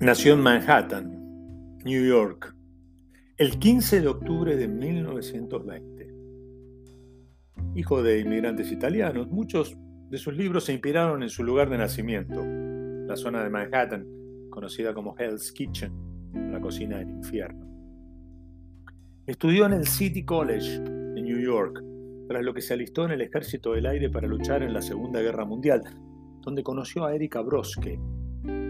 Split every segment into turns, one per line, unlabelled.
Nació en Manhattan, New York, el 15 de octubre de 1920. Hijo de inmigrantes italianos, muchos de sus libros se inspiraron en su lugar de nacimiento, la zona de Manhattan, conocida como Hell's Kitchen, la cocina del infierno. Estudió en el City College de New York, tras lo que se alistó en el Ejército del Aire para luchar en la Segunda Guerra Mundial, donde conoció a Erika Broske,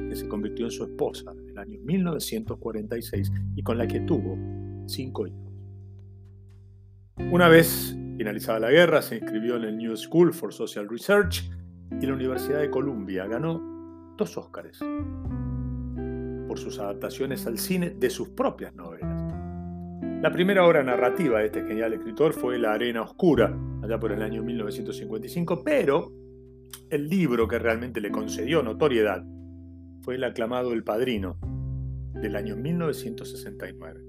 que se convirtió en su esposa en el año 1946 y con la que tuvo cinco hijos. Una vez finalizada la guerra, se inscribió en el New School for Social Research y la Universidad de Columbia. Ganó dos Óscares por sus adaptaciones al cine de sus propias novelas. La primera obra narrativa de este genial escritor fue La Arena Oscura, allá por el año 1955, pero el libro que realmente le concedió notoriedad fue el aclamado El Padrino del año 1969,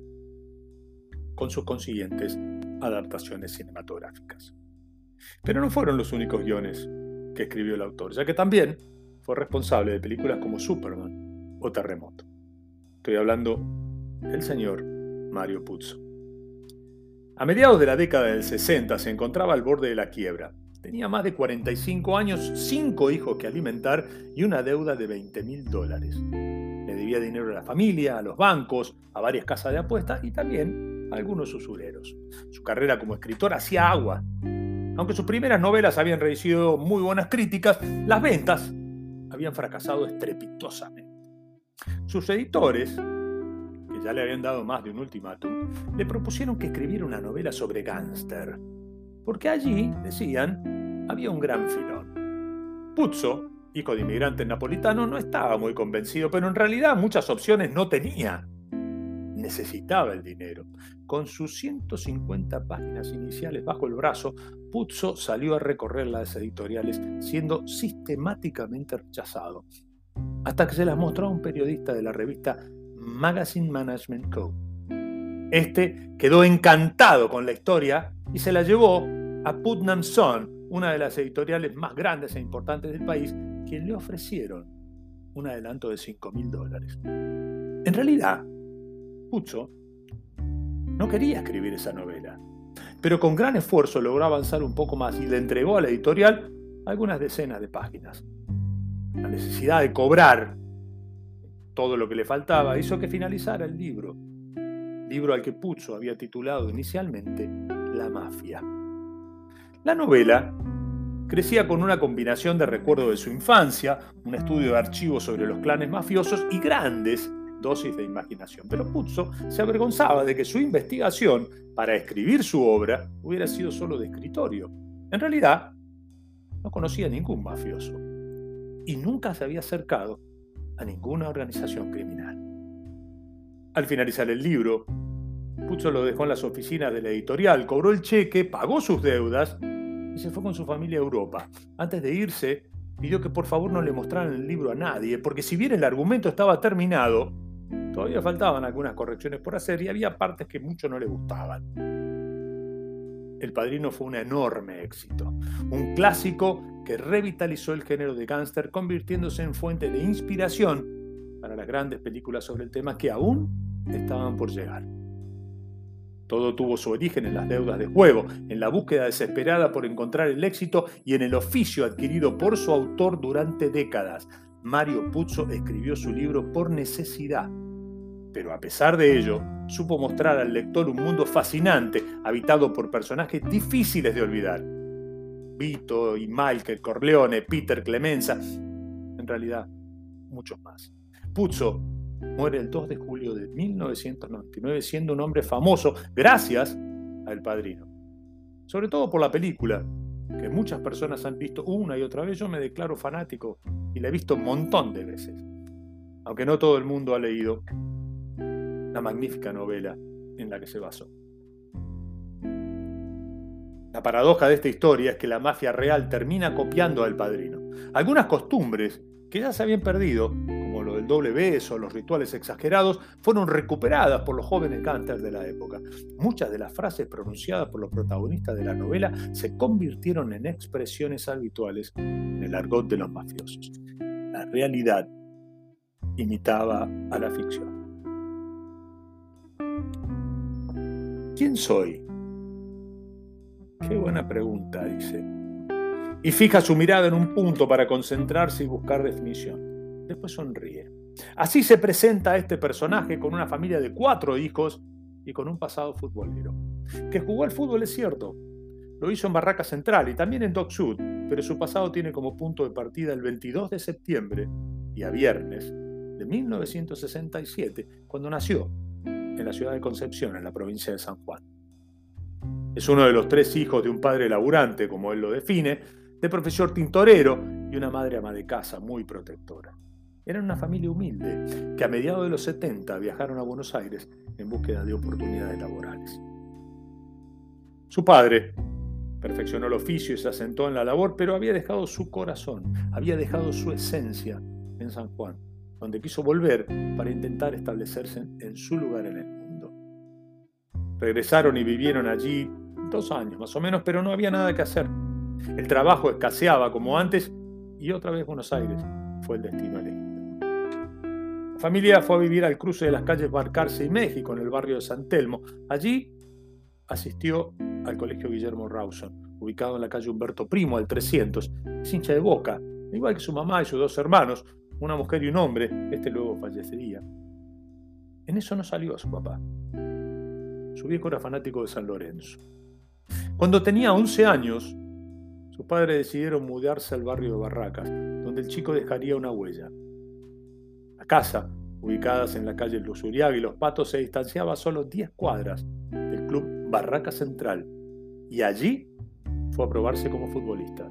con sus consiguientes adaptaciones cinematográficas. Pero no fueron los únicos guiones que escribió el autor, ya que también fue responsable de películas como Superman o Terremoto. Estoy hablando del señor Mario Puzo. A mediados de la década del 60 se encontraba al borde de la quiebra Tenía más de 45 años, cinco hijos que alimentar y una deuda de 20 mil dólares. Le debía dinero a la familia, a los bancos, a varias casas de apuestas y también a algunos usureros. Su carrera como escritor hacía agua. Aunque sus primeras novelas habían recibido muy buenas críticas, las ventas habían fracasado estrepitosamente. Sus editores, que ya le habían dado más de un ultimátum, le propusieron que escribiera una novela sobre gángster porque allí, decían, había un gran filón. Puzzo, hijo de inmigrante napolitano, no estaba muy convencido, pero en realidad muchas opciones no tenía. Necesitaba el dinero. Con sus 150 páginas iniciales bajo el brazo, Puzzo salió a recorrer las editoriales, siendo sistemáticamente rechazado, hasta que se las mostró a un periodista de la revista Magazine Management Co. Este quedó encantado con la historia y se la llevó a Putnam Son, una de las editoriales más grandes e importantes del país, quien le ofrecieron un adelanto de 5 mil dólares. En realidad, Pucho no quería escribir esa novela, pero con gran esfuerzo logró avanzar un poco más y le entregó a la editorial algunas decenas de páginas. La necesidad de cobrar todo lo que le faltaba hizo que finalizara el libro, libro al que Pucho había titulado inicialmente La Mafia. La novela crecía con una combinación de recuerdos de su infancia, un estudio de archivos sobre los clanes mafiosos y grandes dosis de imaginación. Pero Puzzo se avergonzaba de que su investigación para escribir su obra hubiera sido solo de escritorio. En realidad, no conocía ningún mafioso y nunca se había acercado a ninguna organización criminal. Al finalizar el libro, Pucho lo dejó en las oficinas de la editorial, cobró el cheque, pagó sus deudas y se fue con su familia a Europa. Antes de irse, pidió que por favor no le mostraran el libro a nadie, porque si bien el argumento estaba terminado, todavía faltaban algunas correcciones por hacer y había partes que mucho no le gustaban. El Padrino fue un enorme éxito, un clásico que revitalizó el género de gángster, convirtiéndose en fuente de inspiración para las grandes películas sobre el tema que aún estaban por llegar. Todo tuvo su origen en las deudas de juego, en la búsqueda desesperada por encontrar el éxito y en el oficio adquirido por su autor durante décadas. Mario Puzo escribió su libro por necesidad, pero a pesar de ello, supo mostrar al lector un mundo fascinante, habitado por personajes difíciles de olvidar. Vito y Michael Corleone, Peter Clemenza, en realidad muchos más. Puzo muere el 2 de julio de 1999 siendo un hombre famoso gracias al Padrino. Sobre todo por la película, que muchas personas han visto una y otra vez. Yo me declaro fanático y la he visto un montón de veces. Aunque no todo el mundo ha leído la magnífica novela en la que se basó. La paradoja de esta historia es que la mafia real termina copiando al padrino. Algunas costumbres que ya se habían perdido doble beso, los rituales exagerados, fueron recuperadas por los jóvenes cánters de la época. Muchas de las frases pronunciadas por los protagonistas de la novela se convirtieron en expresiones habituales en el argot de los mafiosos. La realidad imitaba a la ficción. ¿Quién soy? Qué buena pregunta, dice. Y fija su mirada en un punto para concentrarse y buscar definición. Después sonríe. Así se presenta este personaje con una familia de cuatro hijos y con un pasado futbolero. Que jugó al fútbol es cierto. Lo hizo en Barraca Central y también en Dock Sud, pero su pasado tiene como punto de partida el 22 de septiembre, y a viernes, de 1967, cuando nació en la ciudad de Concepción, en la provincia de San Juan. Es uno de los tres hijos de un padre laburante, como él lo define, de profesor tintorero y una madre ama de casa muy protectora. Eran una familia humilde que a mediados de los 70 viajaron a Buenos Aires en búsqueda de oportunidades laborales. Su padre perfeccionó el oficio y se asentó en la labor, pero había dejado su corazón, había dejado su esencia en San Juan, donde quiso volver para intentar establecerse en su lugar en el mundo. Regresaron y vivieron allí dos años más o menos, pero no había nada que hacer. El trabajo escaseaba como antes y otra vez Buenos Aires fue el destino elegido. Familia fue a vivir al cruce de las calles Barcarce y México, en el barrio de San Telmo. Allí asistió al colegio Guillermo Rawson, ubicado en la calle Humberto Primo, al 300. Es hincha de boca, igual que su mamá y sus dos hermanos, una mujer y un hombre. Este luego fallecería. En eso no salió su papá. Su viejo era fanático de San Lorenzo. Cuando tenía 11 años, sus padres decidieron mudarse al barrio de Barracas, donde el chico dejaría una huella casa, ubicadas en la calle Lusuriaga y Los Patos, se distanciaba solo 10 cuadras del club Barraca Central y allí fue a probarse como futbolista.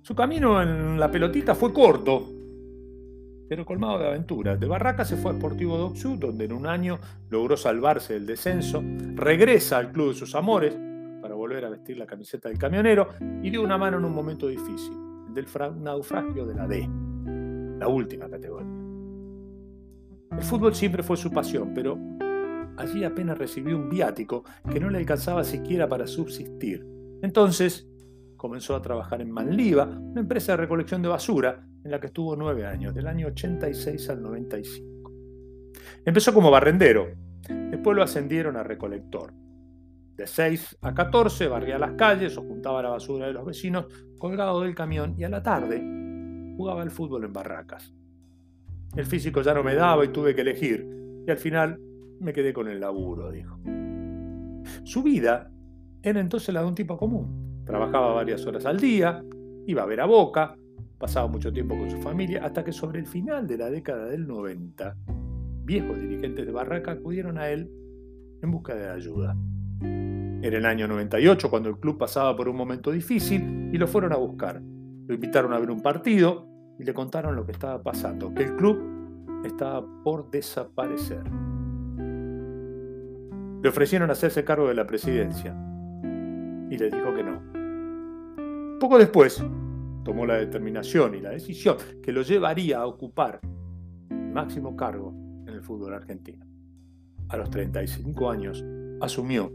Su camino en la pelotita fue corto, pero colmado de aventuras. De Barraca se fue a Sportivo Doxu, donde en un año logró salvarse del descenso, regresa al club de sus amores para volver a vestir la camiseta del camionero y dio una mano en un momento difícil, el del naufragio de la D la última categoría. El fútbol siempre fue su pasión, pero allí apenas recibió un viático que no le alcanzaba siquiera para subsistir. Entonces comenzó a trabajar en Manliva, una empresa de recolección de basura en la que estuvo nueve años, del año 86 al 95. Empezó como barrendero, después lo ascendieron a recolector. De 6 a 14 barría las calles o juntaba la basura de los vecinos colgado del camión y a la tarde jugaba al fútbol en barracas. El físico ya no me daba y tuve que elegir, y al final me quedé con el laburo, dijo. Su vida era entonces la de un tipo común. Trabajaba varias horas al día, iba a ver a Boca, pasaba mucho tiempo con su familia, hasta que sobre el final de la década del 90, viejos dirigentes de Barraca acudieron a él en busca de ayuda. Era el año 98 cuando el club pasaba por un momento difícil y lo fueron a buscar. Lo invitaron a ver un partido y le contaron lo que estaba pasando, que el club estaba por desaparecer. Le ofrecieron hacerse cargo de la presidencia y le dijo que no. Poco después tomó la determinación y la decisión que lo llevaría a ocupar el máximo cargo en el fútbol argentino. A los 35 años asumió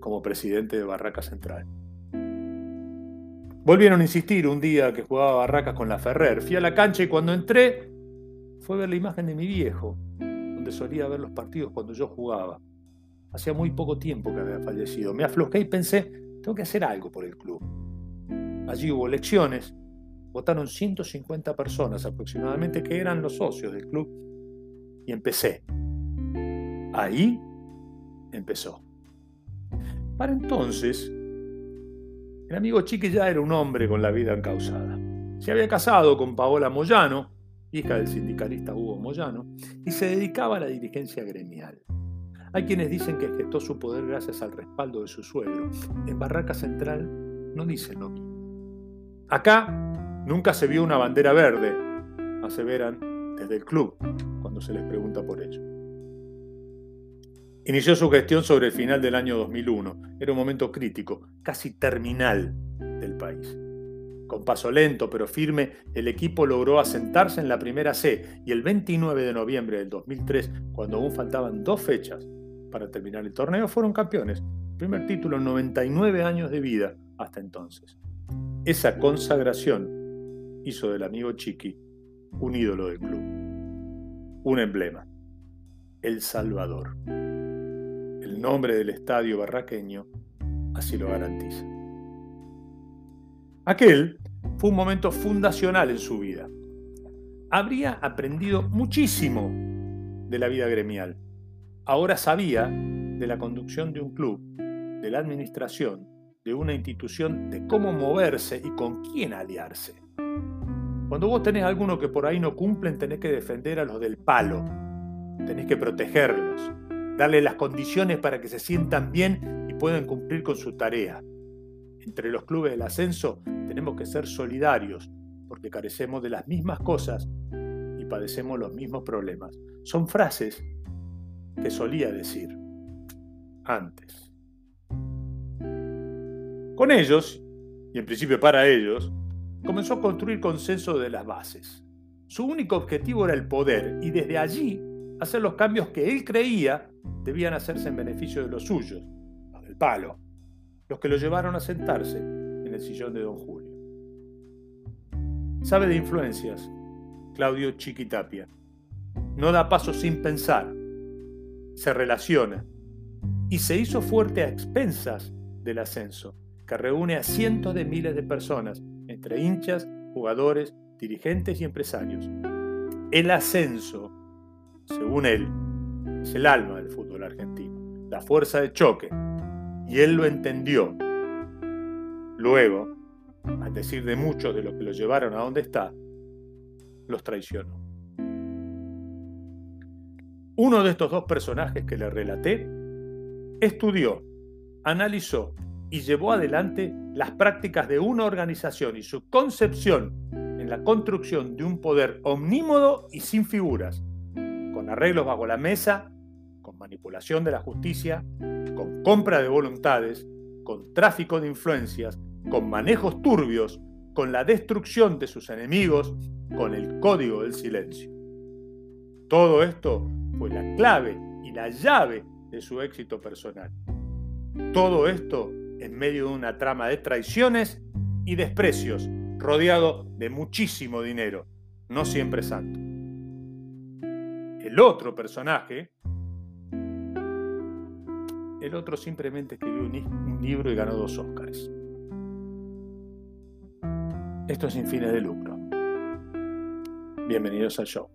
como presidente de Barraca Central. Volvieron a insistir un día que jugaba barracas con la Ferrer. Fui a la cancha y cuando entré fue ver la imagen de mi viejo, donde solía ver los partidos cuando yo jugaba. Hacía muy poco tiempo que había fallecido. Me aflojé y pensé, tengo que hacer algo por el club. Allí hubo elecciones, votaron 150 personas aproximadamente que eran los socios del club y empecé. Ahí empezó. Para entonces, el amigo Chiqui ya era un hombre con la vida encausada. Se había casado con Paola Moyano, hija del sindicalista Hugo Moyano, y se dedicaba a la dirigencia gremial. Hay quienes dicen que gestó su poder gracias al respaldo de su suegro. En Barraca Central no dicen lo mismo. Acá nunca se vio una bandera verde, aseveran desde el club cuando se les pregunta por ello. Inició su gestión sobre el final del año 2001. Era un momento crítico, casi terminal del país. Con paso lento pero firme, el equipo logró asentarse en la primera C y el 29 de noviembre del 2003, cuando aún faltaban dos fechas para terminar el torneo, fueron campeones. Primer título en 99 años de vida hasta entonces. Esa consagración hizo del amigo Chiqui un ídolo del club, un emblema, El Salvador. Nombre del estadio barraqueño así lo garantiza. Aquel fue un momento fundacional en su vida. Habría aprendido muchísimo de la vida gremial. Ahora sabía de la conducción de un club, de la administración, de una institución, de cómo moverse y con quién aliarse. Cuando vos tenés alguno que por ahí no cumplen, tenés que defender a los del palo, tenés que protegerlos, darle las condiciones para que se sientan bien y puedan cumplir con su tarea. Entre los clubes del ascenso tenemos que ser solidarios, porque carecemos de las mismas cosas y padecemos los mismos problemas. Son frases que solía decir antes. Con ellos, y en principio para ellos, comenzó a construir consenso de las bases. Su único objetivo era el poder y desde allí hacer los cambios que él creía debían hacerse en beneficio de los suyos, los del palo, los que lo llevaron a sentarse en el sillón de don Julio. Sabe de influencias, Claudio Chiquitapia. No da paso sin pensar, se relaciona y se hizo fuerte a expensas del ascenso, que reúne a cientos de miles de personas, entre hinchas, jugadores, dirigentes y empresarios. El ascenso, según él, es el alma del fútbol argentino, la fuerza de choque, y él lo entendió. Luego, al decir de muchos de los que lo llevaron a donde está, los traicionó. Uno de estos dos personajes que le relaté estudió, analizó y llevó adelante las prácticas de una organización y su concepción en la construcción de un poder omnímodo y sin figuras, con arreglos bajo la mesa, con manipulación de la justicia, con compra de voluntades, con tráfico de influencias, con manejos turbios, con la destrucción de sus enemigos, con el código del silencio. Todo esto fue la clave y la llave de su éxito personal. Todo esto en medio de una trama de traiciones y desprecios, rodeado de muchísimo dinero, no siempre santo. El otro personaje, el otro simplemente escribió un, libro y ganó dos Óscares. Esto es sin fines de lucro. Bienvenidos al show.